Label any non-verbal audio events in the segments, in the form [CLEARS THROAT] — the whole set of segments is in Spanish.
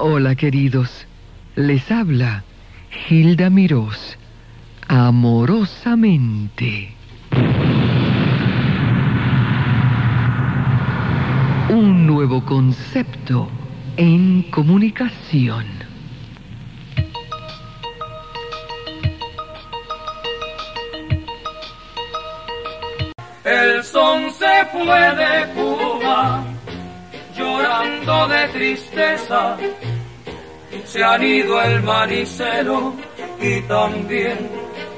Hola queridos, les habla Hilda Mirós, amorosamente. Un nuevo concepto en comunicación. El son se fue de Cuba, llorando de tristeza. Se han ido el manicero y también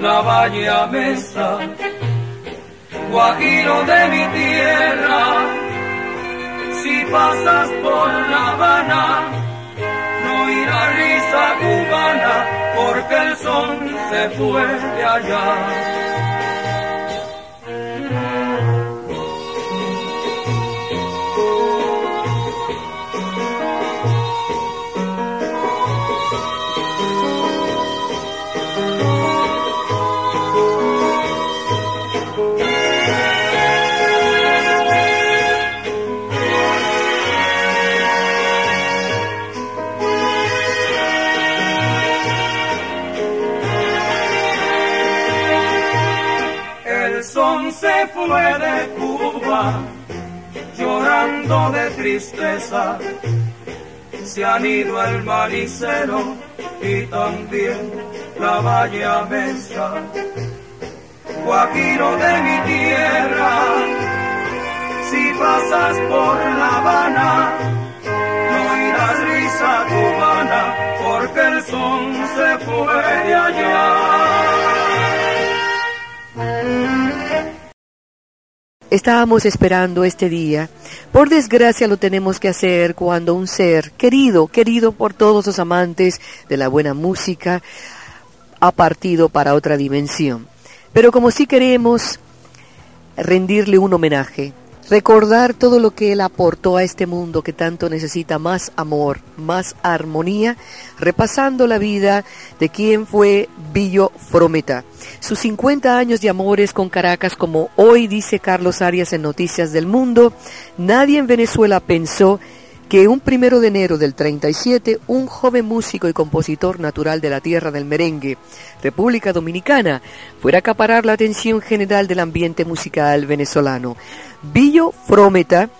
la valle mesa. Guajiro de mi tierra, si pasas por La Habana, no irá risa cubana, porque el son se fue de allá. Se fue de Cuba, llorando de tristeza. Se han ido el manicero y también la valle mesa. Guajiro de mi tierra, si pasas por La Habana, no irás risa cubana, porque el son se fue de allá. Estábamos esperando este día. Por desgracia lo tenemos que hacer cuando un ser querido, querido por todos los amantes de la buena música, ha partido para otra dimensión. Pero como si queremos rendirle un homenaje, recordar todo lo que Él aportó a este mundo que tanto necesita más amor, más armonía, repasando la vida de quien fue Billo Frometa. Sus 50 años de amores con Caracas, como hoy dice Carlos Arias en Noticias del Mundo, nadie en Venezuela pensó que un primero de enero del 37, un joven músico y compositor natural de la tierra del merengue, República Dominicana, fuera a acaparar la atención general del ambiente musical venezolano. Billo Frometa,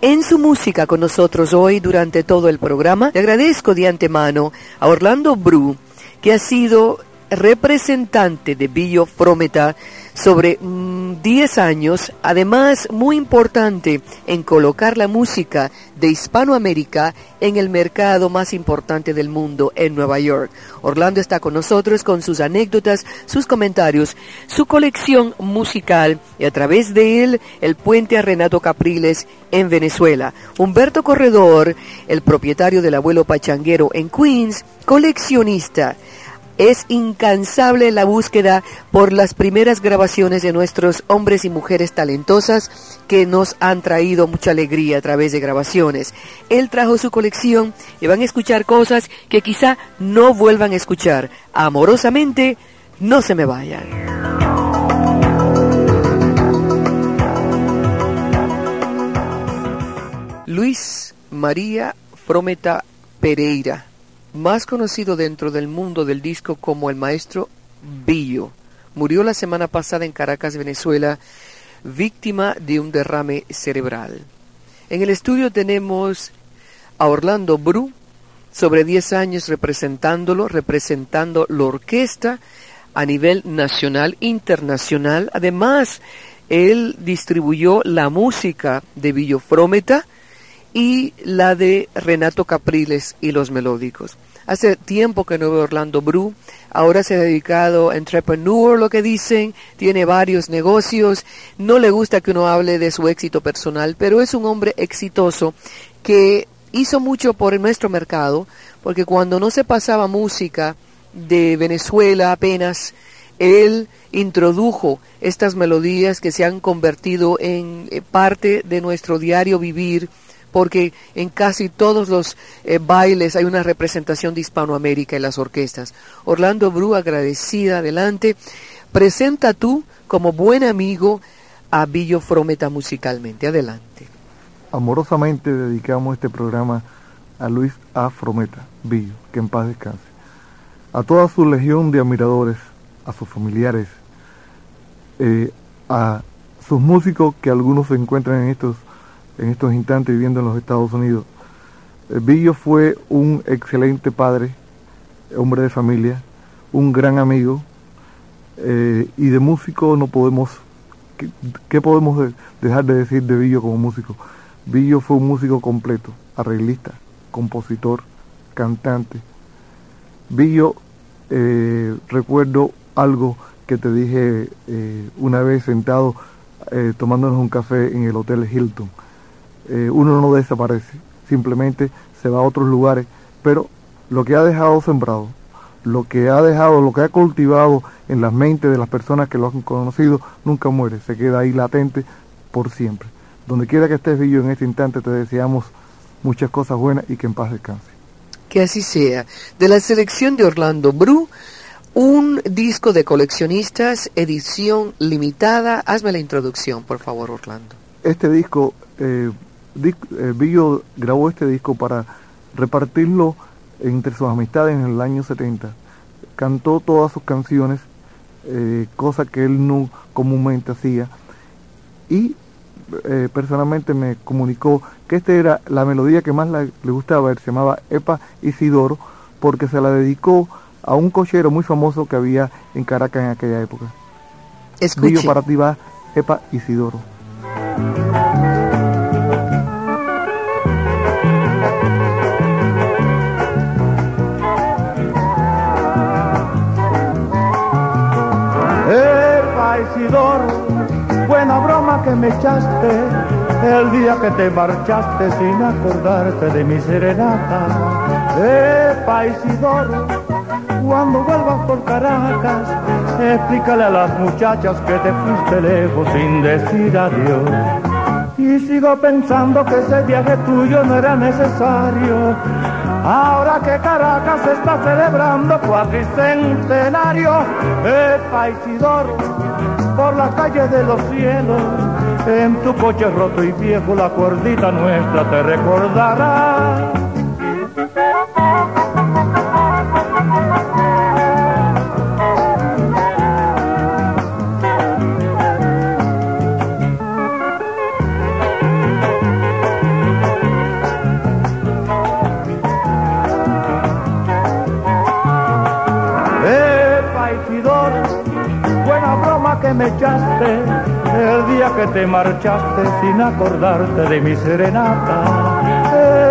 en su música con nosotros hoy durante todo el programa, le agradezco de antemano a Orlando Bru, que ha sido representante de Billo Frometa sobre 10 mm, años, además muy importante en colocar la música de Hispanoamérica en el mercado más importante del mundo, en Nueva York. Orlando está con nosotros con sus anécdotas, sus comentarios, su colección musical y a través de él el puente a Renato Capriles en Venezuela. Humberto Corredor, el propietario del abuelo Pachanguero en Queens, coleccionista es incansable la búsqueda por las primeras grabaciones de nuestros hombres y mujeres talentosas que nos han traído mucha alegría a través de grabaciones. Él trajo su colección y van a escuchar cosas que quizá no vuelvan a escuchar. Amorosamente, no se me vayan. Luis María Frometa Pereira más conocido dentro del mundo del disco como el maestro Billo. Murió la semana pasada en Caracas, Venezuela, víctima de un derrame cerebral. En el estudio tenemos a Orlando Bru, sobre 10 años representándolo, representando la orquesta a nivel nacional, internacional. Además, él distribuyó la música de Billo Frómeta y la de Renato Capriles y los melódicos. Hace tiempo que no Orlando Bru, ahora se ha dedicado a entrepreneur, lo que dicen, tiene varios negocios, no le gusta que uno hable de su éxito personal, pero es un hombre exitoso que hizo mucho por nuestro mercado, porque cuando no se pasaba música de Venezuela apenas, él introdujo estas melodías que se han convertido en eh, parte de nuestro diario vivir, porque en casi todos los eh, bailes hay una representación de Hispanoamérica en las orquestas. Orlando Bru, agradecida, adelante. Presenta tú como buen amigo a Billo Frometa musicalmente. Adelante. Amorosamente dedicamos este programa a Luis A. Frometa, Billo, que en paz descanse. A toda su legión de admiradores, a sus familiares, eh, a sus músicos que algunos se encuentran en estos, en estos instantes viviendo en los Estados Unidos. Billo eh, fue un excelente padre, hombre de familia, un gran amigo, eh, y de músico no podemos, ¿qué, podemos dejar de decir de Billo como músico? Billo fue un músico completo, arreglista, compositor, cantante. Billo, eh, recuerdo algo que te dije una vez sentado tomándonos un café en el Hotel Hilton. Uno no desaparece, simplemente se va a otros lugares, pero lo que ha dejado sembrado, lo que ha dejado, lo que ha cultivado en las mentes de las personas que lo han conocido, nunca muere, se queda ahí latente por siempre. Donde quiera que estés, Billo, en este instante te deseamos muchas cosas buenas y que en paz descanse. Que así sea. De la selección de Orlando Bru, un disco de coleccionistas, edición limitada. Hazme la introducción, por favor, Orlando. Este disco, eh, eh grabó este disco para repartirlo entre sus amistades en el año 70. Cantó todas sus canciones, eh, cosa que él no comúnmente hacía. Y eh, personalmente me comunicó que esta era la melodía que más le gustaba, él se llamaba Epa Isidoro, porque se la dedicó a un cochero muy famoso que había en Caracas en aquella época. Escuche. para ti va Epa Isidoro. Que me echaste el día que te marchaste sin acordarte de mi serenata. Eh, Isidoro, cuando vuelvas por Caracas, explícale a las muchachas que te fuiste lejos sin decir adiós. Y sigo pensando que ese viaje tuyo no era necesario. Ahora que Caracas está celebrando cuatricentenario, eh, Isidoro por las calles de los cielos. En tu coche roto y viejo la cuerdita nuestra te recordará. Te marchaste sin acordarte de mi serenata.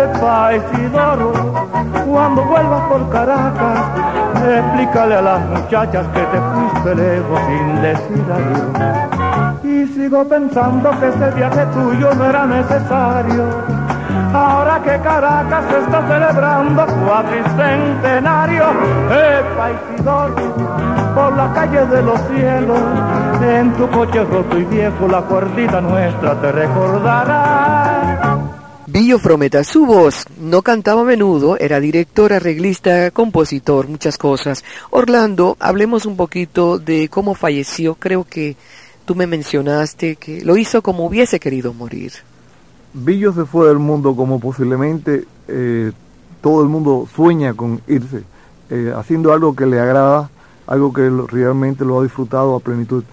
Epa, Isidoro, cuando vuelvas por Caracas, explícale a las muchachas que te fuiste lejos sin decir adiós. Y sigo pensando que ese viaje tuyo no era necesario. Ahora que Caracas está celebrando cuatricentenario, Epa, Por la calle de los cielos, en tu coche roto y viejo la cuerdita nuestra te recordará. Billo Frometa, su voz no cantaba a menudo, era director, arreglista, compositor, muchas cosas. Orlando, hablemos un poquito de cómo falleció. Creo que tú me mencionaste que lo hizo como hubiese querido morir. Billo se fue del mundo como posiblemente eh, todo el mundo sueña con irse, eh, haciendo algo que le agrada, algo que realmente lo ha disfrutado a plenitud.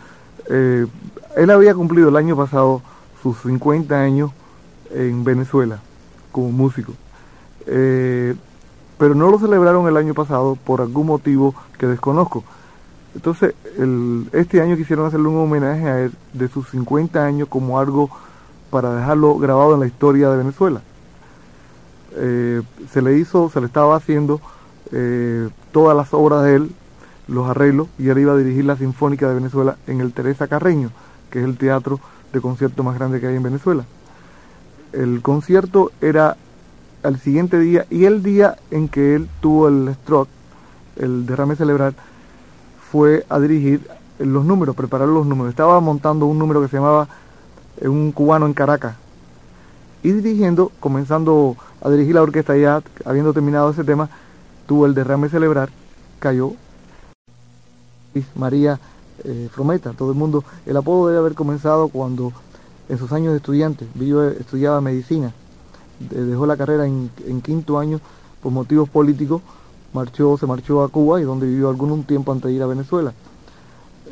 Eh, él había cumplido el año pasado sus 50 años en Venezuela como músico, eh, pero no lo celebraron el año pasado por algún motivo que desconozco. Entonces, este año quisieron hacerle un homenaje a él de sus 50 años como algo para dejarlo grabado en la historia de Venezuela. Se le hizo, se le estaba haciendo todas las obras de él los arreglos y él iba a dirigir la Sinfónica de Venezuela en el Teresa Carreño, que es el teatro de concierto más grande que hay en Venezuela. El concierto era al siguiente día y el día en que él tuvo el stroke, el derrame cerebral, fue a dirigir los números, preparar los números. Estaba montando un número que se llamaba eh, Un cubano en Caracas. Y dirigiendo, comenzando a dirigir la orquesta ya, habiendo terminado ese tema, tuvo el derrame cerebral, cayó María eh, Frometa, todo el mundo, el apodo debe haber comenzado cuando en sus años de estudiante, yo estudiaba medicina de- dejó la carrera en, quinto año por motivos políticos, marchó, se marchó a Cuba y donde vivió algún tiempo antes de ir a Venezuela.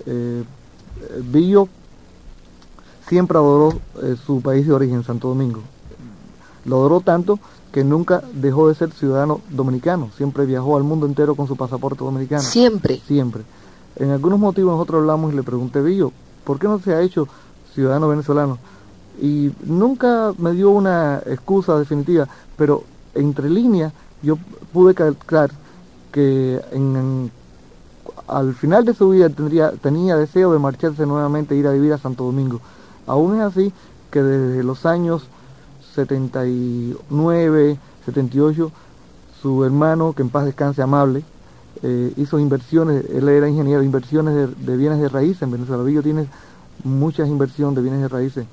Eh, eh, Billo siempre adoró eh, su país de origen, Santo Domingo. Lo adoró tanto que nunca dejó de ser ciudadano dominicano, siempre viajó al mundo entero con su pasaporte dominicano. Siempre. Siempre. En algunos motivos nosotros hablamos y le pregunté, Billo, ¿por qué no se ha hecho ciudadano venezolano? Y nunca me dio una excusa definitiva, pero entre líneas yo pude calcular que en- en- al final de su vida tendría, tenía deseo de marcharse nuevamente e ir a vivir a Santo Domingo. Aún es así que desde los años 79, 78, su hermano, que en paz descanse amable, eh, hizo inversiones, él era ingeniero inversiones de, bienes de raíces en Venezuela. Villo tiene muchas inversiones de bienes de raíces.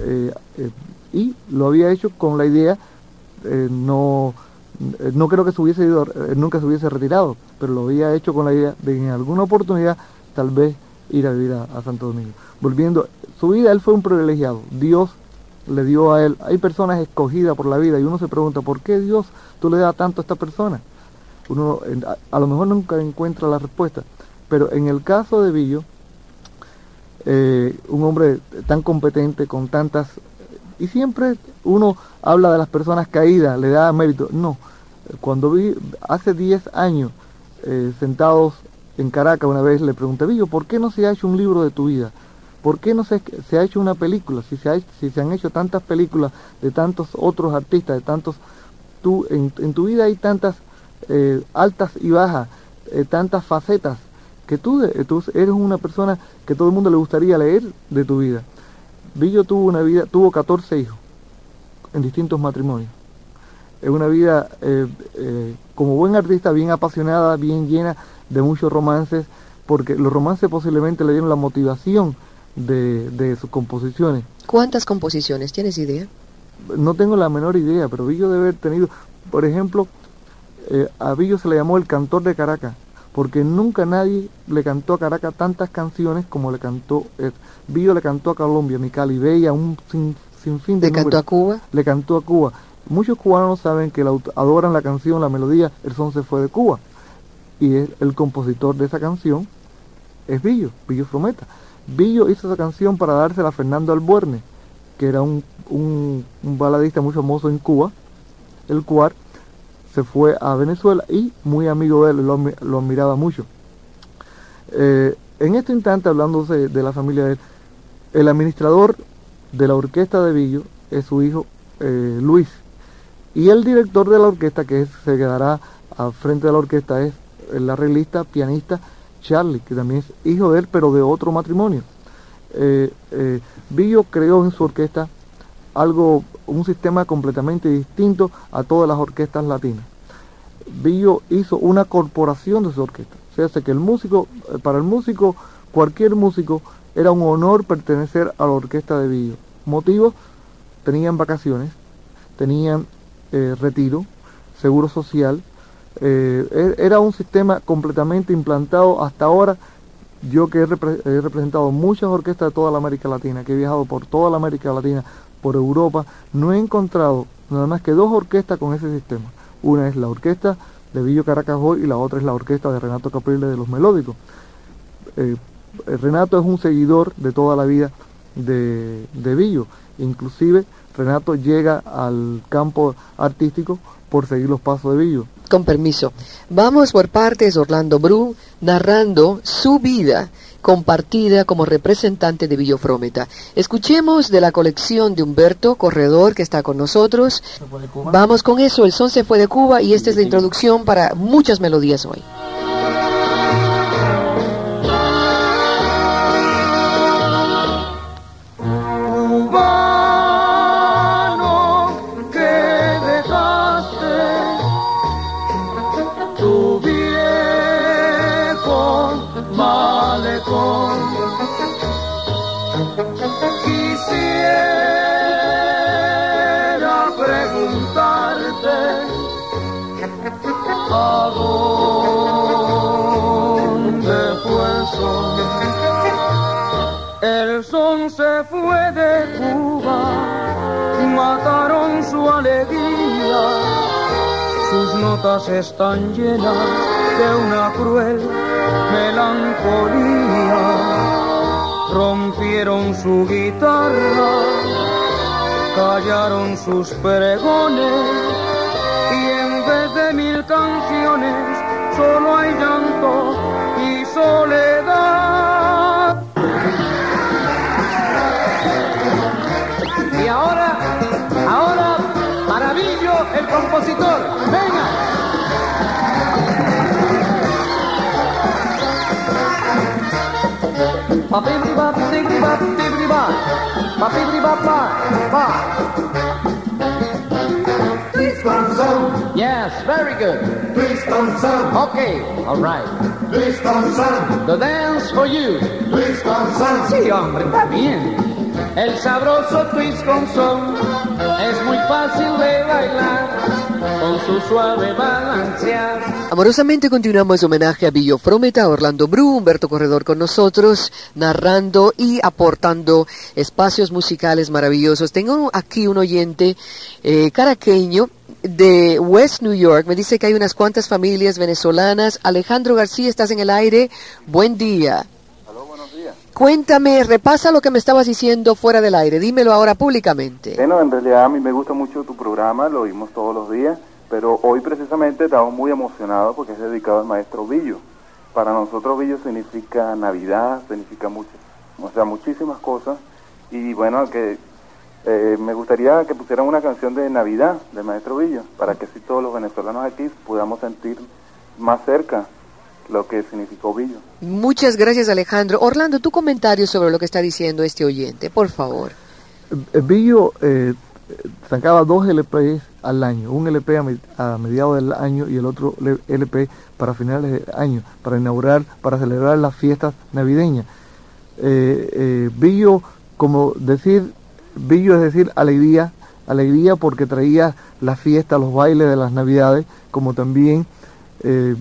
Eh, eh, y lo había hecho con la idea, no, no creo que se hubiese ido, nunca se hubiese retirado, pero lo había hecho con la idea de en alguna oportunidad tal vez ir a vivir a, a Santo Domingo. Volviendo, su vida, él fue un privilegiado. Dios le dio a él, hay personas escogidas por la vida y uno se pregunta, ¿por qué Dios tú le das tanto a esta persona? Uno a, lo mejor nunca encuentra la respuesta, pero en el caso de Villo, eh, un hombre tan competente, con tantas... Y siempre uno habla de las personas caídas, le da mérito. No, cuando vi hace 10 años eh, sentados en Caracas una vez le pregunté, Villo, ¿por qué no se ha hecho un libro de tu vida? ¿Por qué no se, ha hecho una película? Si se, han hecho tantas películas de tantos otros artistas, de tantos... Tú, en, tu vida hay tantas eh, altas y bajas, eh, tantas facetas, que tú, eh, tú eres una persona que todo el mundo le gustaría leer de tu vida. Villo tuvo una vida, tuvo 14 hijos en distintos matrimonios. Es una vida como buen artista bien apasionada, bien llena de muchos romances, porque los romances posiblemente le dieron la motivación de, de sus composiciones. ¿Cuántas composiciones? ¿Tienes idea? No tengo la menor idea, pero Villo debe haber tenido, por ejemplo, eh, a Villo se le llamó el cantor de Caracas, porque nunca nadie le cantó a Caracas tantas canciones como le cantó él. Villo le cantó a Colombia, mi Cali Bella, un sin, sinfín de ¿Le cantó a. Cuba? Le cantó a Cuba. Muchos cubanos saben que la adoran la canción, la melodía, El son se fue de Cuba. Y el compositor de esa canción es Villo, Villo Frometa. Villo hizo esa canción para dársela a Fernando Albuerne, que era un, un, baladista muy famoso en Cuba, el cual se fue a Venezuela y muy amigo de él, lo, admi- lo admiraba mucho. Eh, en este instante, hablándose de la familia de él, el administrador de la orquesta de Villo es su hijo eh, Luis. Y el director de la orquesta, que se quedará al frente de la orquesta, es el arreglista, pianista Charlie, que también es hijo de él, pero de otro matrimonio. Eh, eh, creó en su orquesta algo, un sistema completamente distinto a todas las orquestas latinas. Villo hizo una corporación de su orquesta. O sea, que el músico, eh, para el músico, cualquier músico, era un honor pertenecer a la orquesta de Villo. Motivos, tenían vacaciones, tenían eh, retiro, seguro social. Eh, e- era un sistema completamente implantado hasta ahora. Yo que he, repre- he representado muchas orquestas de toda la América Latina, que he viajado por toda la América Latina, por Europa, no he encontrado nada más que dos orquestas con ese sistema. Una es la orquesta de Villo Caracas Boy y la otra es la orquesta de Renato Capriles de los Melódicos. Eh, eh, Renato es un seguidor de toda la vida de, de Villo. Inclusive Renato llega al campo artístico por seguir los pasos de Villo. Con permiso. Vamos por partes, Orlando Bru, narrando su vida compartida como representante de Villofrómeta. Escuchemos de la colección de Humberto Corredor que está con nosotros. Vamos con eso, el son se fue de Cuba y esta es la introducción para muchas melodías hoy. Fue de Cuba, mataron su alegría. Sus notas están llenas de una cruel melancolía. Rompieron su guitarra, callaron sus pregones y en vez de mil canciones solo hay llanto y soledad. Compositor. Venga. Papibri-bap, tibri-bap, tibri-bap. Papibri-bap, ba, ba. Please concern, Yes, very good. please concern, Okay, all right. please concern, The dance for you. please concern. Sí, hombre, está bien. El sabroso twist con son es muy fácil de bailar con su suave balancear. Amorosamente continuamos homenaje a Billo Frometa, Orlando Bru, Humberto Corredor con nosotros, narrando y aportando espacios musicales maravillosos. Tengo aquí un oyente eh, caraqueño de West New York. Me dice que hay unas cuantas familias venezolanas. Alejandro García, estás en el aire. Buen día. Cuéntame, repasa lo que me estabas diciendo fuera del aire. Dímelo ahora públicamente. Bueno, en realidad a mí me gusta mucho tu programa, lo oímos todos los días, pero hoy precisamente estamos muy emocionados porque es dedicado al maestro Villo. Para nosotros Villo significa Navidad, significa muchas, o sea, muchísimas cosas. Y bueno, que eh, me gustaría que pusieran una canción de Navidad del maestro Villo, para que así todos los venezolanos aquí podamos sentir más cerca lo que significó Villo. Muchas gracias, Alejandro. Orlando, tu comentario sobre lo que está diciendo este oyente, por favor. El Billo eh, sacaba dos LPs al año, un LP a, me- a mediados del año y el otro LP para finales de año, para inaugurar, para celebrar las fiestas navideñas. Eh, eh, Billo, como decir, Billo es decir alegría, alegría porque traía la fiesta, los bailes de las navidades, como también eh,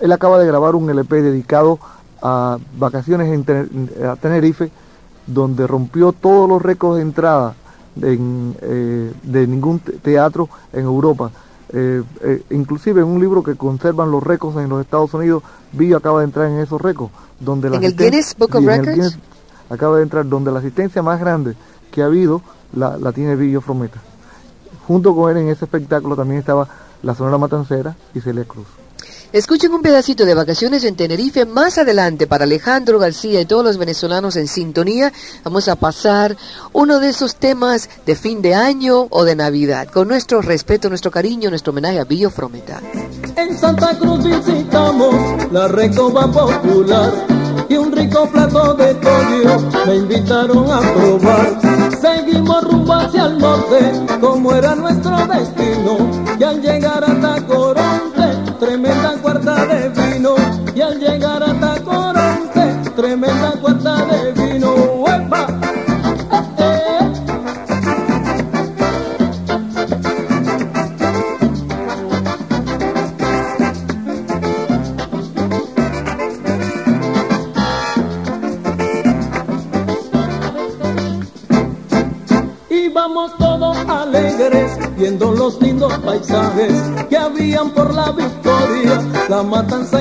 él acaba de grabar un LP dedicado a vacaciones en a Tenerife, donde rompió todos los récords de entrada en, eh, de ningún te- teatro en Europa. Eh, eh, inclusive en un libro que conservan los récords en los Estados Unidos, Billo acaba de entrar en esos récords. Donde la ¿En el Guinness Book of sí, Records? Guinness acaba de entrar, donde la asistencia más grande que ha habido la, la tiene Billo Frometa. Junto con él en ese espectáculo también estaba la Sonora Matancera y Celia Cruz. Escuchen un pedacito de vacaciones en Tenerife más adelante para Alejandro García y todos los venezolanos en sintonía. Vamos a pasar uno de esos temas de fin de año o de Navidad, con nuestro respeto, nuestro cariño, nuestro homenaje a Billo Frometa. En Santa Cruz visitamos la recoba popular y un rico plato de pollo me invitaron a probar. Seguimos rumbo hacia el norte, como era nuestro destino, y al llegar a Tacoronte, llegar a Tacoronte, tremenda cuarta de vino. ¡Uepa! ¡Eh, eh! Íbamos todos alegres viendo los lindos paisajes que habían por la victoria, la matanza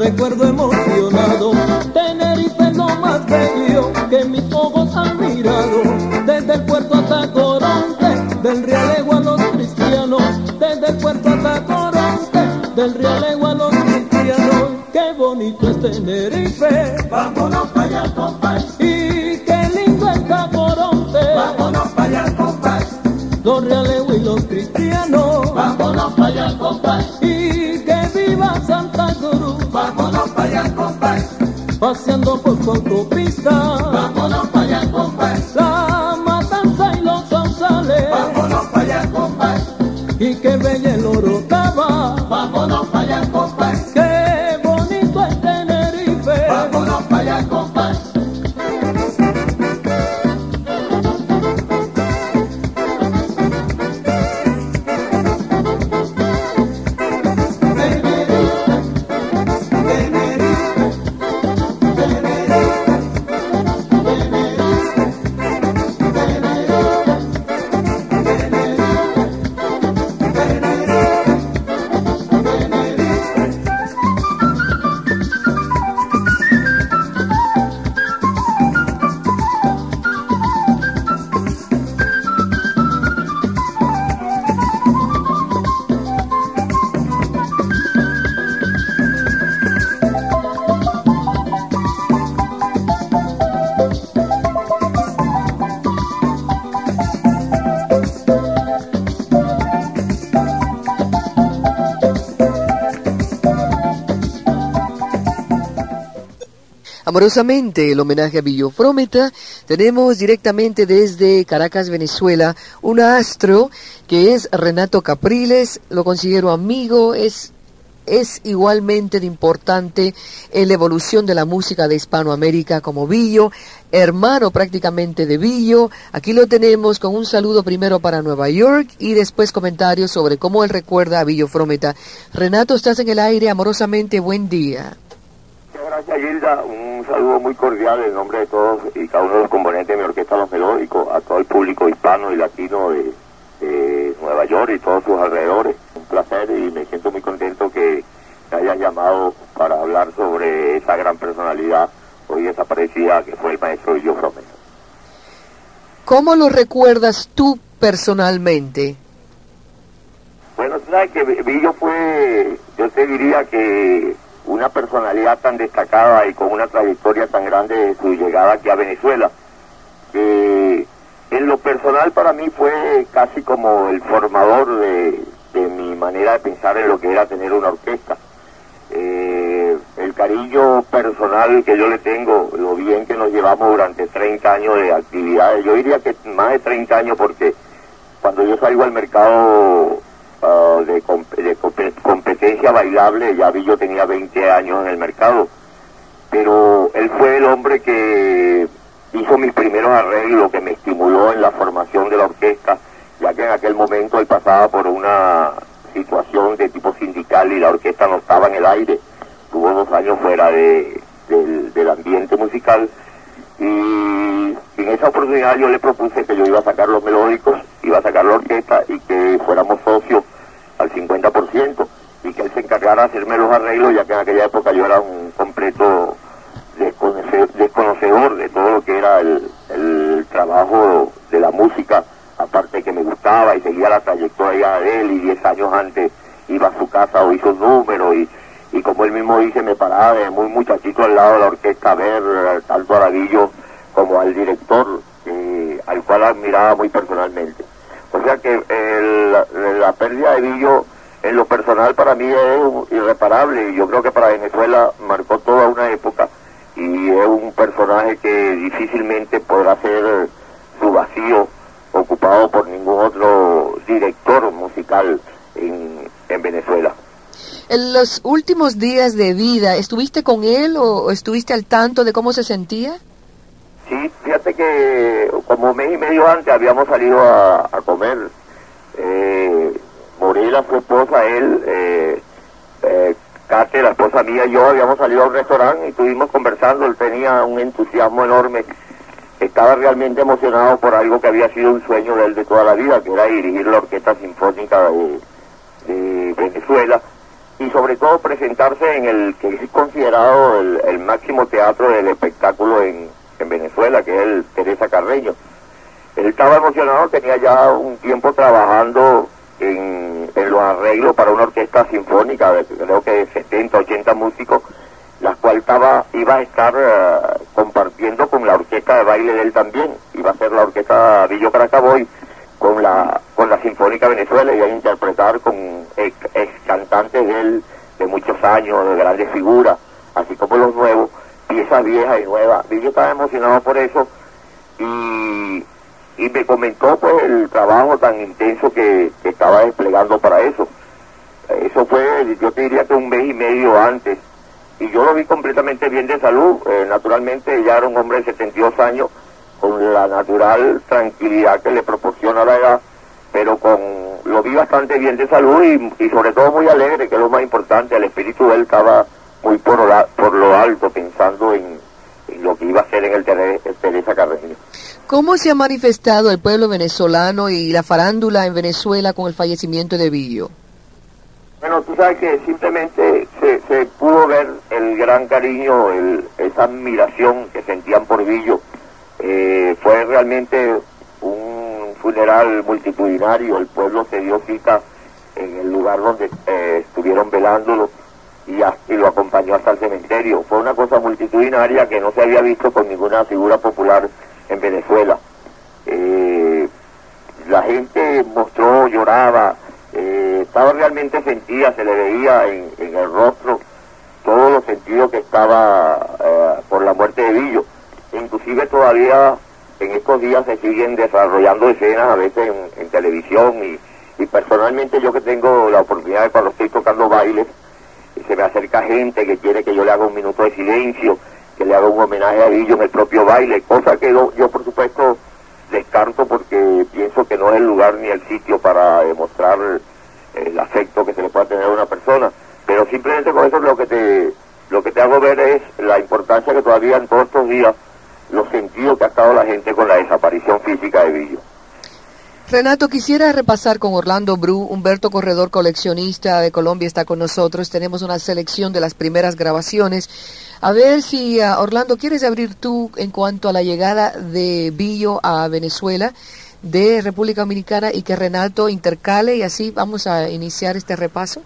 recuerdo emocionado. Tenerife lo más bello que mis ojos han mirado, desde el puerto hasta Coronte, del Rialego a los cristianos, desde el puerto hasta Coronte, del Rialego a los cristianos. Qué bonito es Tenerife, Paseando por su autopista, vámonos para allá, compadre. La matanza y los gonzales, vámonos para allá, compadre. Y que bella el oro vámonos Amorosamente, el homenaje a Billo Frómeta. Tenemos directamente desde Caracas, Venezuela, un astro que es Renato Capriles. Lo considero amigo, es es igualmente de importante en la evolución de la música de Hispanoamérica como Billo, hermano prácticamente de Billo. Aquí lo tenemos con un saludo primero para Nueva York y después comentarios sobre cómo él recuerda a Billo Frometa. Renato, estás en el aire amorosamente, buen día. Gracias Gilda, un saludo muy cordial en nombre de todos y cada uno de los componentes de mi orquesta Los Melódicos, a todo el público hispano y latino de, de Nueva York y todos sus alrededores. Un placer y me siento muy contento que me hayas llamado para hablar sobre esa gran personalidad hoy desaparecida que fue el maestro Billo Frometa. ¿Cómo lo recuerdas tú personalmente? Bueno, tú sabes que Billo fue, yo te diría que una personalidad tan destacada y con una trayectoria tan grande de su llegada aquí a Venezuela, que en lo personal para mí fue casi como el formador de, de mi manera de pensar en lo que era tener una orquesta. Eh, el cariño personal que yo le tengo, lo bien que nos llevamos durante 30 años de actividades, yo diría que más de 30 años porque cuando yo salgo al mercado uh, de, comp de competencia bailable, ya vi yo tenía 20 años en el mercado, pero él fue el hombre que hizo mis primeros arreglos, que me estimuló en la formación de la orquesta, ya que en aquel momento él pasaba por una situación de tipo sindical y la orquesta no estaba en el aire, tuvo dos años fuera de, del, del ambiente musical. Y en esa oportunidad yo le propuse que yo iba a sacar los melódicos, iba a sacar la orquesta y que fuéramos socios al 50% y que él se encargara de hacerme los arreglos, ya que en aquella época yo era un completo desconocedor de todo lo que era el, el trabajo de la música, aparte que me gustaba y seguía la trayectoria de él y 10 años antes iba a su casa o hizo un número y, y como él mismo dice, me paraba de muy muchachito al lado de la orquesta a ver tanto a Davillo como al director, eh, al cual admiraba muy personalmente. O sea que el, la pérdida de Villo en lo personal para mí es irreparable yo creo que para Venezuela marcó toda una época y es un personaje que difícilmente podrá ser su vacío ocupado por ningún otro director musical en, en Venezuela. En los últimos días de vida, ¿estuviste con él o estuviste al tanto de cómo se sentía? Sí, fíjate que como mes y medio antes habíamos salido a, comer. Eh, Morela, su esposa, él, eh, eh, Kate, la esposa mía y yo habíamos salido a un restaurante y estuvimos conversando. Él tenía un entusiasmo enorme. Estaba realmente emocionado por algo que había sido un sueño de él de toda la vida, que era dirigir la Orquesta Sinfónica de, de Venezuela y sobre todo presentarse en el que es considerado el, el máximo teatro del espectáculo en, en Venezuela, que es el Teresa Carreño. Él estaba emocionado, tenía ya un tiempo trabajando en, los arreglos para una orquesta sinfónica, de, creo que de 70, 80 músicos, la cual estaba, iba a estar uh, compartiendo con la orquesta de baile de él también, iba a ser la orquesta Villo Caracaboy con la con la Sinfónica Venezuela y a interpretar con ex cantantes de él de muchos años, de grandes figuras, así como los nuevos, piezas viejas y nuevas. Villo estaba emocionado por eso y, y me comentó pues el trabajo tan intenso que, que estaba desplegando para eso. Eso fue, yo te diría que un mes y medio antes. Y yo lo vi completamente bien de salud. Eh, naturalmente ya era un hombre de 72 años, con la natural tranquilidad que le proporciona la edad, pero con lo vi bastante bien de salud y, y sobre todo muy alegre, que es lo más importante. El espíritu de él estaba muy por, la, por lo alto, pensando en, en, lo que iba a hacer en el, Tere, el Teresa Carreño. ¿Cómo se ha manifestado el pueblo venezolano y la farándula en Venezuela con el fallecimiento de Billo? Bueno, tú sabes que simplemente se, se pudo ver el gran cariño, el, esa admiración que sentían por Billo. Eh, fue realmente un funeral multitudinario, el pueblo se dio cita en el lugar donde eh, estuvieron velándolo y, a, y, lo acompañó hasta el cementerio. Fue una cosa multitudinaria que no se había visto con ninguna figura popular en Venezuela. Eh, la gente mostró, lloraba, eh, estaba realmente sentida, se le veía en, el rostro todo lo sentido que estaba eh, por la muerte de Villo. Inclusive todavía en estos días se siguen desarrollando escenas a veces en, en televisión y, y personalmente yo que tengo la oportunidad de cuando estoy tocando bailes, se me acerca gente que quiere que yo le haga un minuto de silencio, que le haga un homenaje a Villo en el propio baile, cosa que yo, por supuesto descarto porque pienso que no es el lugar ni el sitio para demostrar el afecto que se le pueda tener a una persona. Pero simplemente con eso lo que te lo que te hago ver es la importancia que todavía en todos estos días los sentidos que ha estado la gente con la desaparición física de Villo. Renato, quisiera repasar con Orlando Bru, Humberto Corredor, coleccionista de Colombia, está con nosotros. Tenemos una selección de las primeras grabaciones. A ver si, uh, Orlando, ¿quieres abrir tú en cuanto a la llegada de Billo a Venezuela, de República Dominicana, y que Renato intercale y así vamos a iniciar este repaso?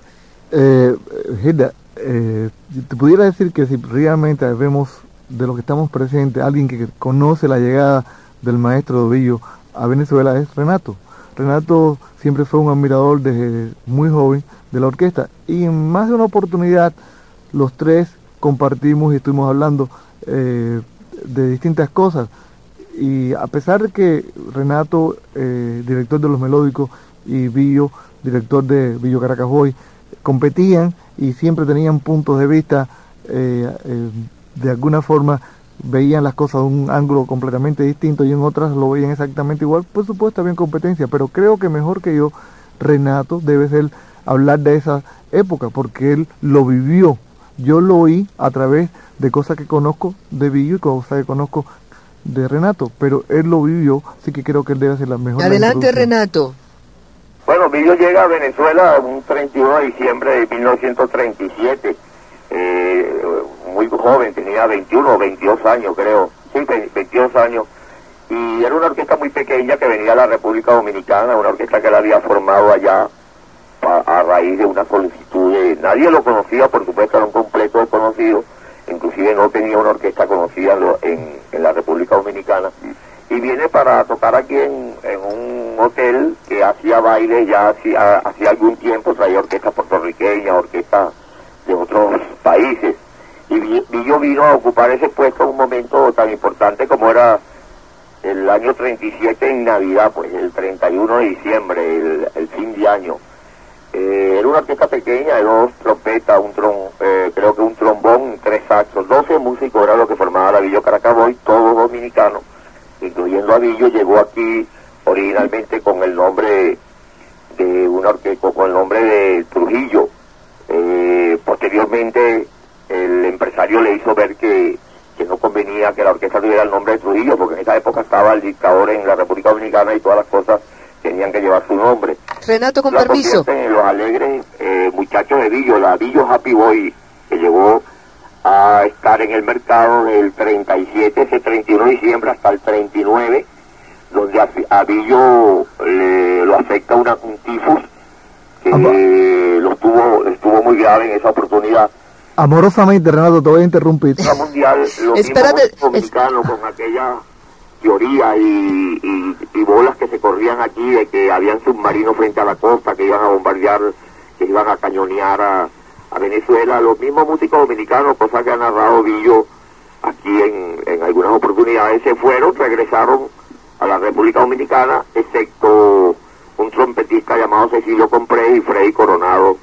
Eh, Hilda, eh, te pudiera decir que si realmente vemos de lo que estamos presentes, alguien que conoce la llegada del maestro Billo a Venezuela es Renato. Renato siempre fue un admirador desde muy joven de la orquesta y en más de una oportunidad los tres compartimos y estuvimos hablando eh, de distintas cosas. Y a pesar de que Renato, eh, director de los melódicos, y Billo, director de Billo Caracajoy, competían y siempre tenían puntos de vista eh, de alguna forma veían las cosas de un ángulo completamente distinto y en otras lo veían exactamente igual. Por supuesto, había competencia, pero creo que mejor que yo, Renato, debe ser hablar de esa época, porque él lo vivió. Yo lo oí a través de cosas que conozco de Billo y cosas que conozco de Renato, pero él lo vivió, así que creo que él debe ser la mejor. Adelante, Renato. Bueno, Billo llega a Venezuela un 31 de diciembre de 1937. Eh, muy joven, tenía 21 o 22 años creo, sí, 22 años, y era una orquesta muy pequeña que venía de la República Dominicana, una orquesta que él había formado allá a, raíz de una solicitud de... Nadie lo conocía, por supuesto, era un completo desconocido, inclusive no tenía una orquesta conocida en, en la República Dominicana, y viene para tocar aquí en, en un hotel que hacía baile ya hacía, hacía algún tiempo, traía orquestas puertorriqueñas, orquestas de otros países. Y Vi- Villo vino a ocupar ese puesto en un momento tan importante como era el año 37 en Navidad, pues el 31 de diciembre, el, fin de año. Eh, era una orquesta pequeña de dos trompetas, un tron, eh, creo que un trombón, tres saxos, 12 músicos era lo que formaba la Villo Caracaboy, todos dominicanos, incluyendo a Villo, llegó aquí originalmente con el nombre de una orquesta, con el nombre de Trujillo. Eh, posteriormente empresario le hizo ver que, que no convenía que la orquesta tuviera el nombre de Trujillo, porque en esa época estaba el dictador en la República Dominicana y todas las cosas tenían que llevar su nombre. Renato, con La permiso. en los alegres eh, muchachos de Villo, la Villo Happy Boy, que llegó a estar en el mercado del 37, ese 31 de diciembre hasta el 39, donde a, a Villo le, lo afecta una, un tifus que lo estuvo, estuvo muy grave en esa oportunidad. Amorosamente, Renato, te voy a interrumpir. Guerra Mundial, los Espérate, mismos dominicanos con aquella teoría y, y- y bolas que se corrían aquí de que habían submarinos frente a la costa que iban a bombardear, que iban a cañonear a, a Venezuela. Los mismos músicos dominicanos, cosa que ha narrado Villo aquí en, en algunas oportunidades, se fueron, regresaron a la República Dominicana, excepto un trompetista llamado Cecilio Compré y Freddy Coronado,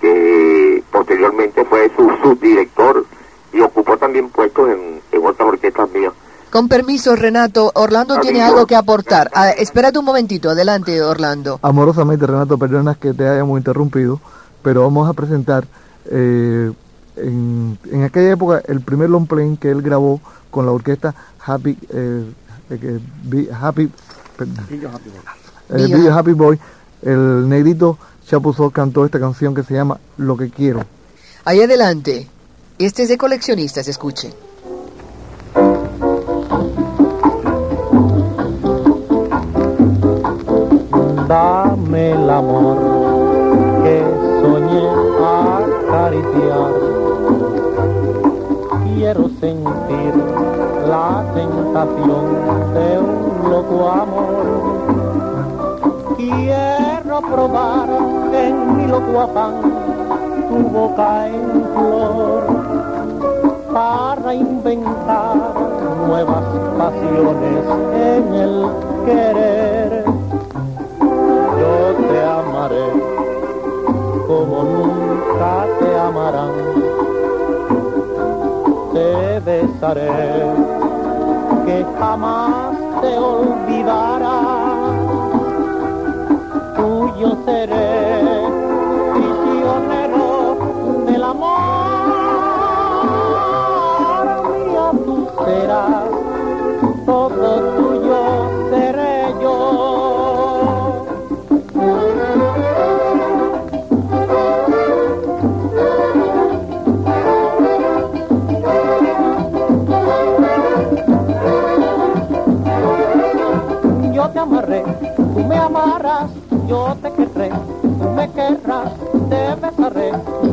que posteriormente fue su subdirector y ocupó también puestos en, en otras orquestas mías. Con permiso, Renato. Orlando tiene algo que aportar. Ah, espérate un momentito. Adelante, Orlando. Amorosamente, Renato, perdonas que te hayamos interrumpido, pero vamos a presentar eh, en, en aquella época el primer long plane que él grabó con la orquesta Happy eh, eh, Bi- Happy perdón, eh, Billo Happy Boy. El negrito Chapuzó cantó esta canción que se llama Lo que quiero. Ahí adelante. Este es de coleccionistas, escuche. Dame el amor que soñé acariciar. Quiero sentir la sensación de un loco amor. Quiero probar en mi loco afán tu boca en flor. para inventar nuevas pasiones en el querer. Yo te amaré como nunca te amarán. Te besaré que jamás te olvidará. Tuyo seré,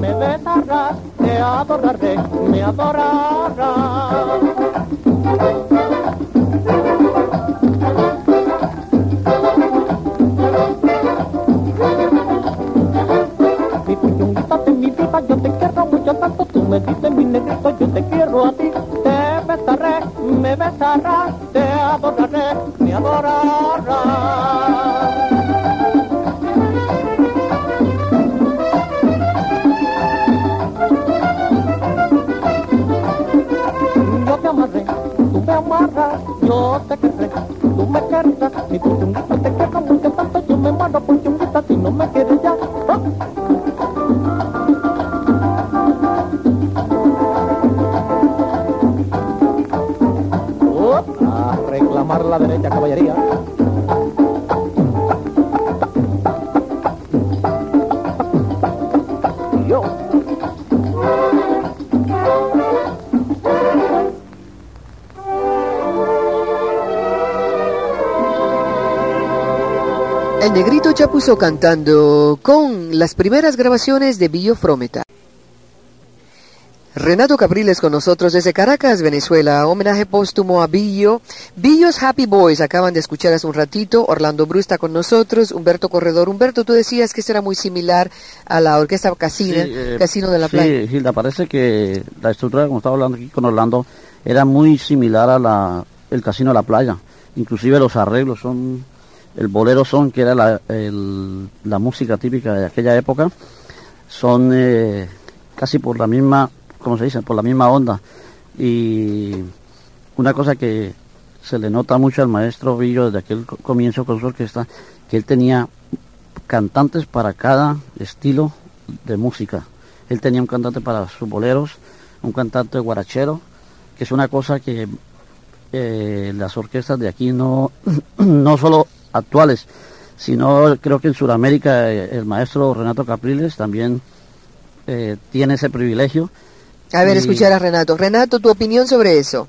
me besarás, te adoraré, me adorarás. Mi puñonguita de mi vida, yo te quiero mucho tanto, tú me dices mi negrito, yo te quiero a ti, te besaré, me besarás, te adoraré, tú me querrás, Chapuzó cantando con las primeras grabaciones de Billo Frometa. Renato Capriles con nosotros desde Caracas, Venezuela. Homenaje póstumo a Billo. Billo's Happy Boys acaban de escuchar hace un ratito. Orlando Bru está con nosotros. Humberto Corredor. Humberto, tú decías que esto era muy similar a la orquesta Casino, Sí, eh, Casino de la sí, Playa. Gilda, parece que la estructura, como estaba hablando aquí con Orlando, era muy similar a la el Casino de la Playa. Inclusive los arreglos son, el bolero son, que era la, música típica de aquella época, son eh, casi por la misma, como se dice, por la misma onda. Y una cosa que se le nota mucho al maestro Villo desde aquel co- comienzo con su orquesta, que él tenía cantantes para cada estilo de música. Él tenía un cantante para sus boleros, un cantante guarachero, que es una cosa que eh, las orquestas de aquí no, [CLEARS THROAT] no solo actuales, sino creo que en Sudamérica eh, el maestro Renato Capriles también eh, tiene ese privilegio. A ver, Y- escuchar a Renato. Renato, tu opinión sobre eso.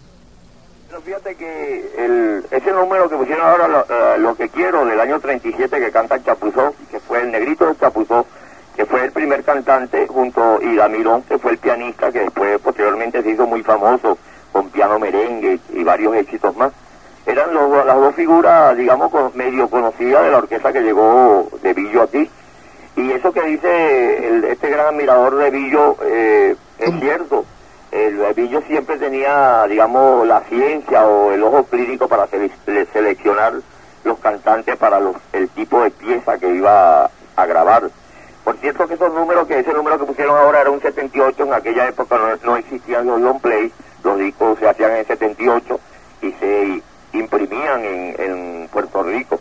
Pero fíjate que el, ese número que pusieron ahora, lo, eh, lo que quiero, del año 37 que canta el Chapuzó, que fue el negrito del Chapuzó, que fue el primer cantante junto a Ida Mirón, que fue el pianista, que después posteriormente se hizo muy famoso con piano merengue y varios éxitos más. Eran los- las dos figuras, digamos, medio conocidas de la orquesta que llegó de Villo aquí. Y eso que dice el- este gran admirador de Villo eh, es cierto. El Villo siempre tenía, digamos, la ciencia o el ojo clínico para sele- le- seleccionar los cantantes para los, el tipo de pieza que iba a grabar. Por cierto que esos números, que ese número que pusieron ahora era un 78, en aquella época no, no existían los long play, los discos se hacían en 78 y se imprimían en, en Puerto Rico.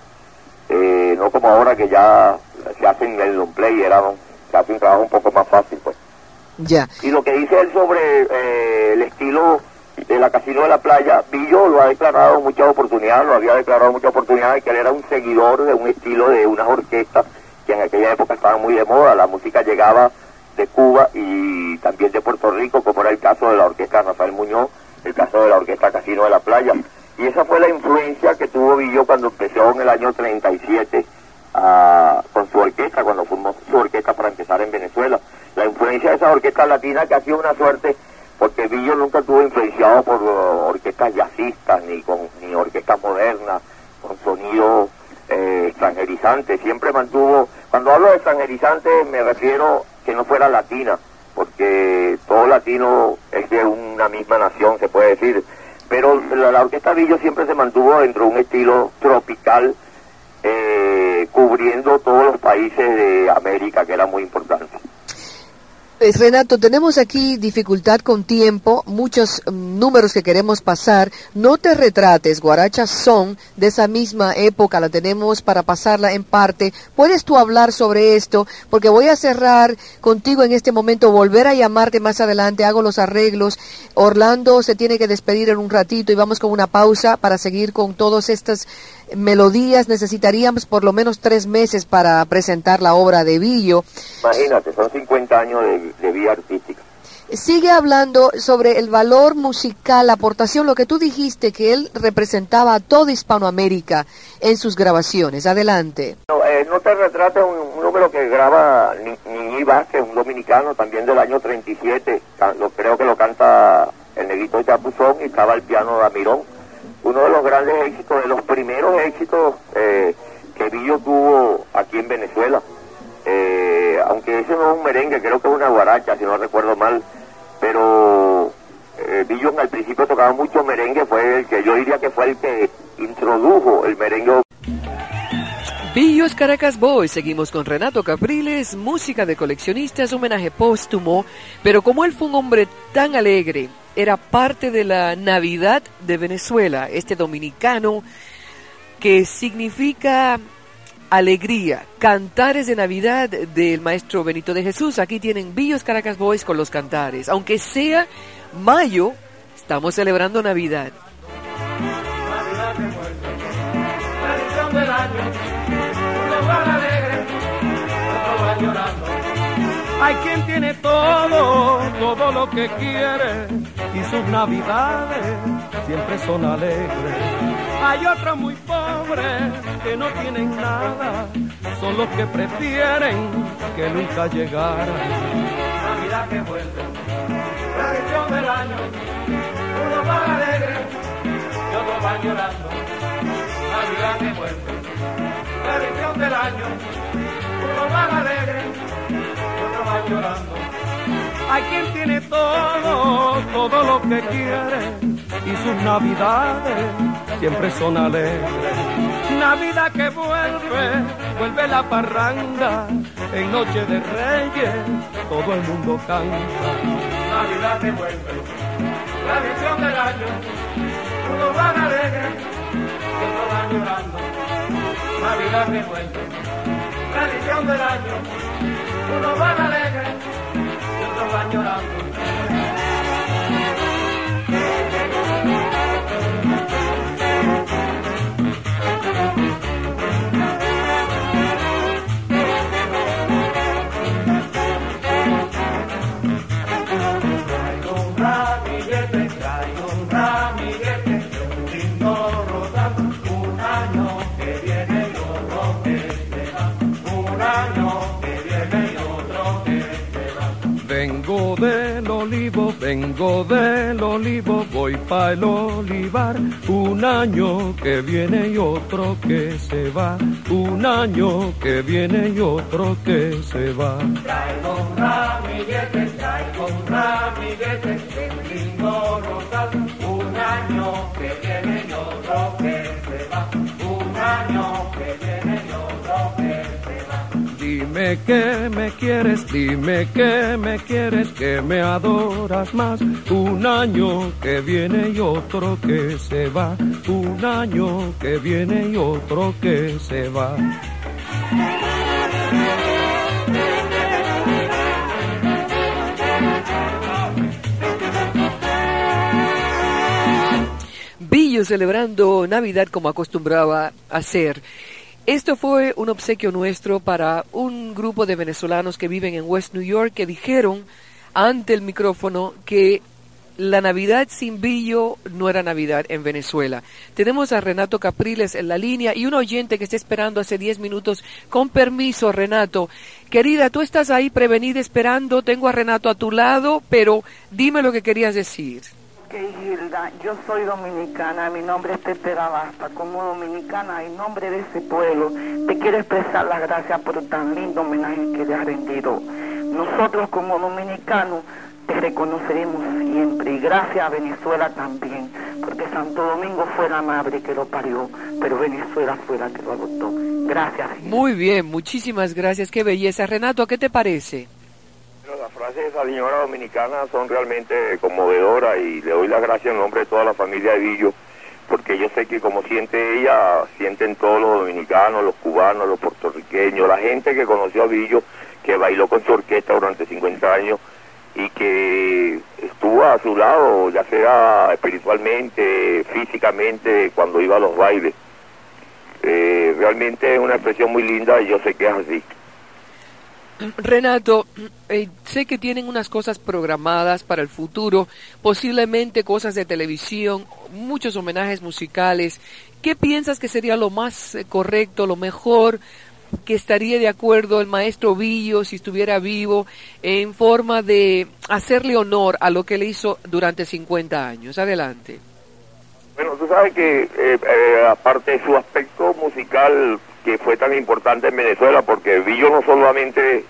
Eh, no como ahora que ya se hacen el long play, era, un- se hace un trabajo un poco más fácil pues. Ya. Y lo que dice él sobre eh, el estilo de la Casino de la Playa, Villo lo ha declarado muchas oportunidades, lo había declarado muchas oportunidades, que él era un seguidor de un estilo de unas orquestas que en aquella época estaban muy de moda. La música llegaba de Cuba y también de Puerto Rico, como era el caso de la orquesta Rafael Muñoz, el caso de la orquesta Casino de la Playa. Y esa fue la influencia que tuvo Villo cuando empezó en el año 37 a- con su orquesta, cuando formó su orquesta para empezar en Venezuela. La influencia de esa orquesta latina que ha sido una suerte, porque Villo nunca estuvo influenciado por uh, orquestas jazzistas, ni con ni orquestas modernas, con sonidos eh, extranjerizantes. Siempre mantuvo, cuando hablo de extranjerizante me refiero que no fuera latina, porque todo latino es de una misma nación, se puede decir. Pero la, la orquesta Billo siempre se mantuvo dentro de un estilo tropical, eh, cubriendo todos los países de América, que era muy importante. Pues, Renato, tenemos aquí dificultad con tiempo, muchos mm, números que queremos pasar. No te retrates, guarachas son de esa misma época, la tenemos para pasarla en parte. ¿Puedes tú hablar sobre esto? Porque voy a cerrar contigo en este momento, volver a llamarte más adelante, hago los arreglos. Orlando se tiene que despedir en un ratito y vamos con una pausa para seguir con todas estas melodías. Necesitaríamos por lo menos tres meses para presentar la obra de Billo. Imagínate, son 50 años de, de vida artística. Sigue hablando sobre el valor musical, la aportación, lo que tú dijiste, que él representaba a toda Hispanoamérica en sus grabaciones. Adelante. No, eh, no te retrates un, un número que graba Ni- Niñi Vázquez, un dominicano también del año 37, ca- lo, creo que lo canta el negrito de Chapuzón y estaba el piano de Amirón. Uno de los grandes éxitos, de los primeros éxitos eh, que Billo tuvo aquí en Venezuela. Eh, aunque ese no es un merengue, creo que es una guaracha, si no recuerdo mal, pero eh, Billo al principio tocaba mucho merengue, fue el que yo diría que fue el que introdujo el merengue. Billos Caracas Boys, seguimos con Renato Capriles, música de coleccionistas, homenaje póstumo, pero como él fue un hombre tan alegre, era parte de la Navidad de Venezuela, este dominicano que significa alegría, cantares de Navidad del maestro Benito de Jesús. Aquí tienen Billos Caracas Boys con los cantares, aunque sea mayo, estamos celebrando Navidad. Hay quien tiene todo, todo lo que quiere, y sus navidades siempre son alegres. Hay otros muy pobres que no tienen nada, son los que prefieren que nunca llegara. Navidad que vuelve, tradición del año, uno va alegre, y otro va llorando. Navidad que vuelve, tradición del año, uno va alegre, Hay quien tiene todo, todo lo que quiere, y sus navidades siempre son alegres. Navidad que vuelve, vuelve la parranda, en noche de reyes, todo el mundo canta. Navidad que vuelve, tradición del año, uno va alegre, y otro va llorando. Navidad que vuelve, tradición del año, uno va alegre, y otro va llorando. Vengo del olivo, voy pa' el olivar, un año que viene y otro que se va, un año que viene y otro que se va. Traigo un ramillete, traigo un Que me quieres, dime que me quieres, que me adoras más. Un año que viene y otro que se va. Un año que viene y otro que se va. Billo celebrando Navidad como acostumbraba hacer. Esto fue un obsequio nuestro para un grupo de venezolanos que viven en West New York que dijeron ante el micrófono que la Navidad sin Billo no era Navidad en Venezuela. Tenemos a Renato Capriles en la línea y un oyente que está esperando hace 10 minutos. Con permiso, Renato. Querida, tú estás ahí prevenida esperando. Tengo a Renato a tu lado, pero dime lo que querías decir. Ok, Gilda, yo soy dominicana, mi nombre es Pepe Basta. Como dominicana, en nombre de ese pueblo, te quiero expresar las gracias por tan lindo homenaje que le has rendido. nosotros como dominicanos te reconoceremos siempre y gracias a Venezuela también, porque Santo Domingo fue la madre que lo parió, pero Venezuela fue la que lo adoptó. Gracias. Muy bien, muchísimas gracias, qué belleza. Renato, ¿qué te parece? Las frases de esa señora dominicana son realmente conmovedoras y le doy las gracias en nombre de toda la familia de Villo, porque yo sé que como siente ella, sienten todos los dominicanos, los cubanos, los puertorriqueños, la gente que conoció a Villo, que bailó con su orquesta durante 50 años y que estuvo a su lado, ya sea espiritualmente, físicamente, cuando iba a los bailes. Eh, realmente es una expresión muy linda y yo sé que es así. Renato, eh, sé que tienen unas cosas programadas para el futuro, posiblemente cosas de televisión, muchos homenajes musicales. ¿Qué piensas que sería lo más eh, correcto, lo mejor, que estaría de acuerdo el maestro Villo, si estuviera vivo, en forma de hacerle honor a lo que le hizo durante 50 años? Adelante. Bueno, tú sabes que eh, eh, aparte de su aspecto musical que fue tan importante en Venezuela, porque Villo no solamente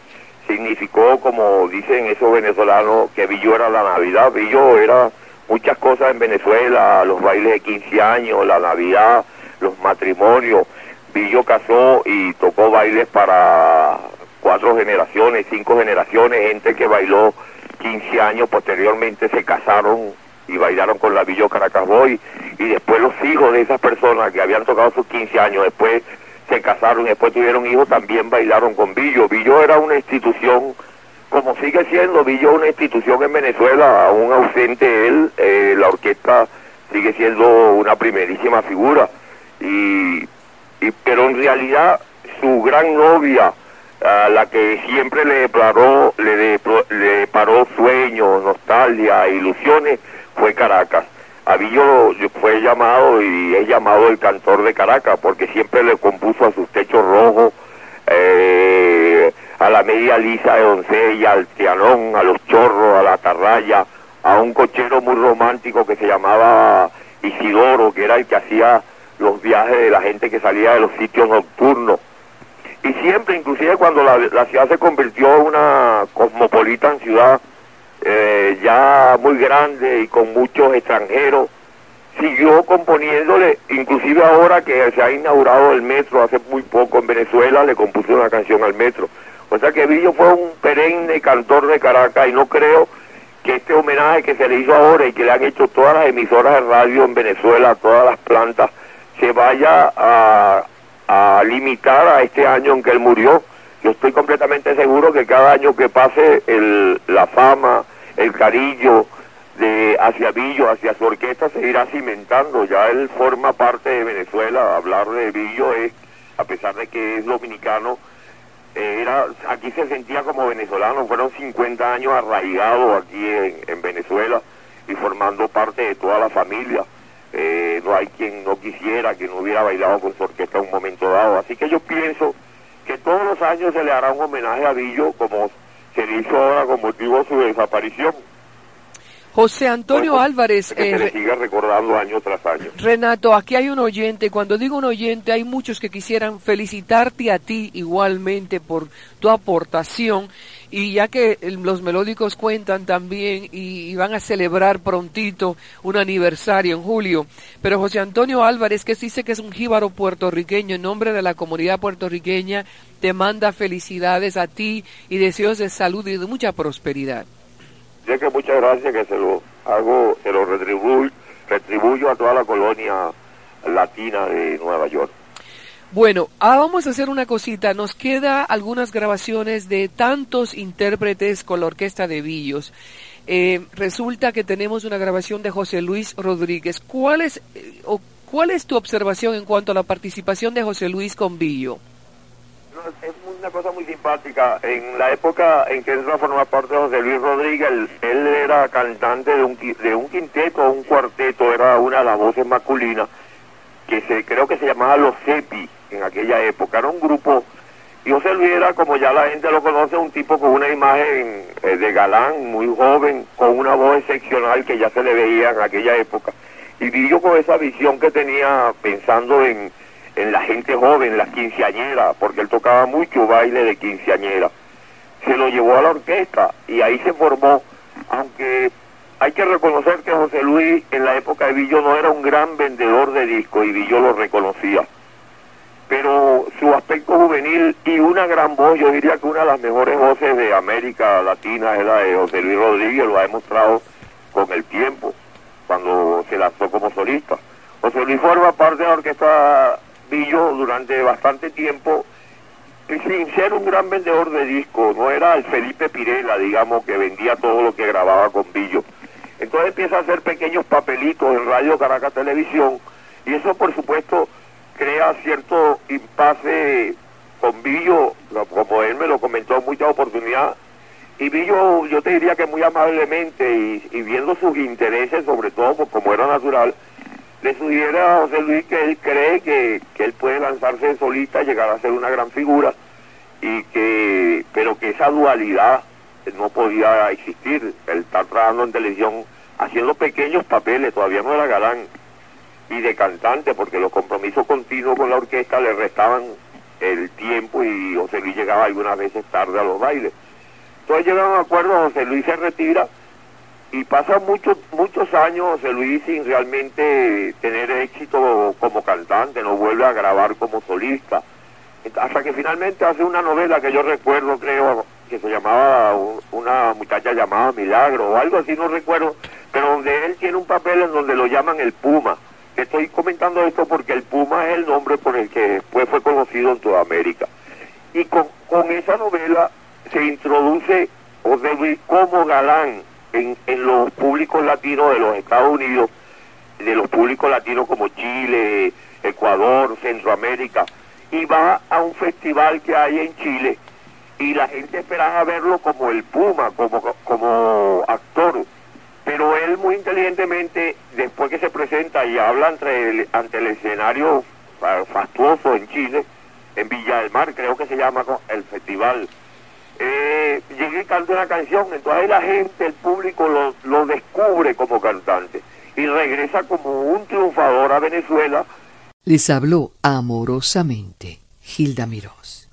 significó, como dicen esos venezolanos, que Villo era la Navidad, Villo era muchas cosas en Venezuela, los bailes de 15 años, la Navidad, los matrimonios. Villo casó y tocó bailes para cuatro generaciones, cinco generaciones, gente que bailó 15 años, posteriormente se casaron y bailaron con la Villo Caracas Boy y después los hijos de esas personas que habían tocado sus 15 años, después se casaron y después tuvieron hijos, también bailaron con Villo. Villo era una institución, como sigue siendo Villo una institución en Venezuela, aún ausente él, eh, la orquesta sigue siendo una primerísima figura. Y, y pero en realidad su gran novia, a la que siempre le le, de- le paró sueños, nostalgia, ilusiones, fue Caracas. Fue llamado y es llamado el cantor de Caracas porque siempre le compuso a sus techos rojos, eh, a la media lisa de doncella, al tianón, a los chorros, a la atarraya, a un cochero muy romántico que se llamaba Isidoro, que era el que hacía los viajes de la gente que salía de los sitios nocturnos. Y siempre, inclusive cuando la, la ciudad se convirtió en una cosmopolitan ciudad, eh, ya muy grande y con muchos extranjeros, siguió componiéndole, inclusive ahora que se ha inaugurado el metro hace muy poco en Venezuela, le compuso una canción al metro. O sea que Villo fue un perenne cantor de Caracas y no creo que este homenaje que se le hizo ahora y que le han hecho todas las emisoras de radio en Venezuela, todas las plantas, se vaya a, a limitar a este año en que él murió. Yo estoy completamente seguro que cada año que pase el, la fama, el cariño de hacia Villo, hacia su orquesta, se irá cimentando. Ya él forma parte de Venezuela. Hablar de Villo es, a pesar de que es dominicano, eh, era aquí se sentía como venezolano. Fueron 50 años arraigados aquí en, en Venezuela y formando parte de toda la familia. Eh, no hay quien no quisiera que no hubiera bailado con su orquesta en un momento dado. Así que yo pienso que todos los años se le hará un homenaje a Villo como se le hizo ahora con motivo de su desaparición. José Antonio Bueno, Álvarez, que eh, se le Re- siga recordando año tras año. Renato, aquí hay un oyente. Cuando digo un oyente, hay muchos que quisieran felicitarte a ti igualmente por tu aportación. Y ya que los melódicos cuentan también y, y van a celebrar prontito un aniversario en julio. Pero José Antonio Álvarez, que dice que es un jíbaro puertorriqueño, en nombre de la comunidad puertorriqueña, te manda felicidades a ti y deseos de salud y de mucha prosperidad. Que muchas gracias que se lo hago, se lo retribuyo, retribuyo a toda la colonia latina de Nueva York. Bueno, ahora vamos a hacer una cosita. Nos queda algunas grabaciones de tantos intérpretes con la orquesta de Villos. Eh, resulta que tenemos una grabación de José Luis Rodríguez. ¿Cuál es, eh, o ¿Cuál es tu observación en cuanto a la participación de José Luis con Villo? Es una cosa muy simpática. En la época en que iba a formar parte de José Luis Rodríguez, él, era cantante de un, de un quinteto un cuarteto, era una de las voces masculinas, que se creo que se llamaba Los Cepi en aquella época. Era un grupo, y José Luis era, como ya la gente lo conoce, un tipo con una imagen eh, de galán, muy joven, con una voz excepcional que ya se le veía en aquella época. Y Villo con esa visión que tenía pensando en, en la gente joven, las quinceañeras, porque él tocaba mucho baile de quinceañera. Se lo llevó a la orquesta y ahí se formó, aunque hay que reconocer que José Luis en la época de Villo no era un gran vendedor de discos y Villo lo reconocía. Pero su aspecto juvenil y una gran voz, yo diría que una de las mejores voces de América Latina es la de José Luis Rodríguez, lo ha demostrado con el tiempo, cuando se lanzó como solista. José Luis forma parte de la orquesta Villo durante bastante tiempo sin ser un gran vendedor de discos, no era el Felipe Pirela, digamos, que vendía todo lo que grababa con Villo. Entonces empieza a hacer pequeños papelitos en Radio Caracas Televisión y eso por supuesto crea cierto impasse con Villo, como él me lo comentó en muchas oportunidades, y Villo yo te diría que muy amablemente y, viendo sus intereses, sobre todo pues, como era natural, le sugiere a José Luis que él cree que, que él puede lanzarse solista, llegar a ser una gran figura, y que, pero que esa dualidad no podía existir. Él está trabajando en televisión haciendo pequeños papeles, todavía no era galán, y de cantante, porque los compromisos continuos con la orquesta le restaban el tiempo y José Luis llegaba algunas veces tarde a los bailes. Entonces llegaron a un acuerdo, José Luis se retira y pasa muchos muchos años José Luis sin realmente tener éxito como cantante, no vuelve a grabar como solista. Hasta que finalmente hace una novela que yo recuerdo, creo, que se llamaba una muchacha llamada Milagro o algo así, no recuerdo, pero donde él tiene un papel en donde lo llaman el Puma. Estoy comentando esto porque el Puma es el nombre por el que después fue conocido en toda América. Y con, esa novela se introduce José Luis como galán en, en los públicos latinos de los Estados Unidos, de los públicos latinos como Chile, Ecuador, Centroamérica, y va a un festival que hay en Chile y la gente esperaba verlo como el Puma, como, como actor. Pero él muy inteligentemente, después que se presenta y habla ante el, ante el escenario fastuoso en Chile, en Villa del Mar, creo que se llama el festival, eh, llega y canta una canción, entonces la gente, el público lo, lo descubre como cantante y regresa como un triunfador a Venezuela. Les habló amorosamente Gilda Mirós.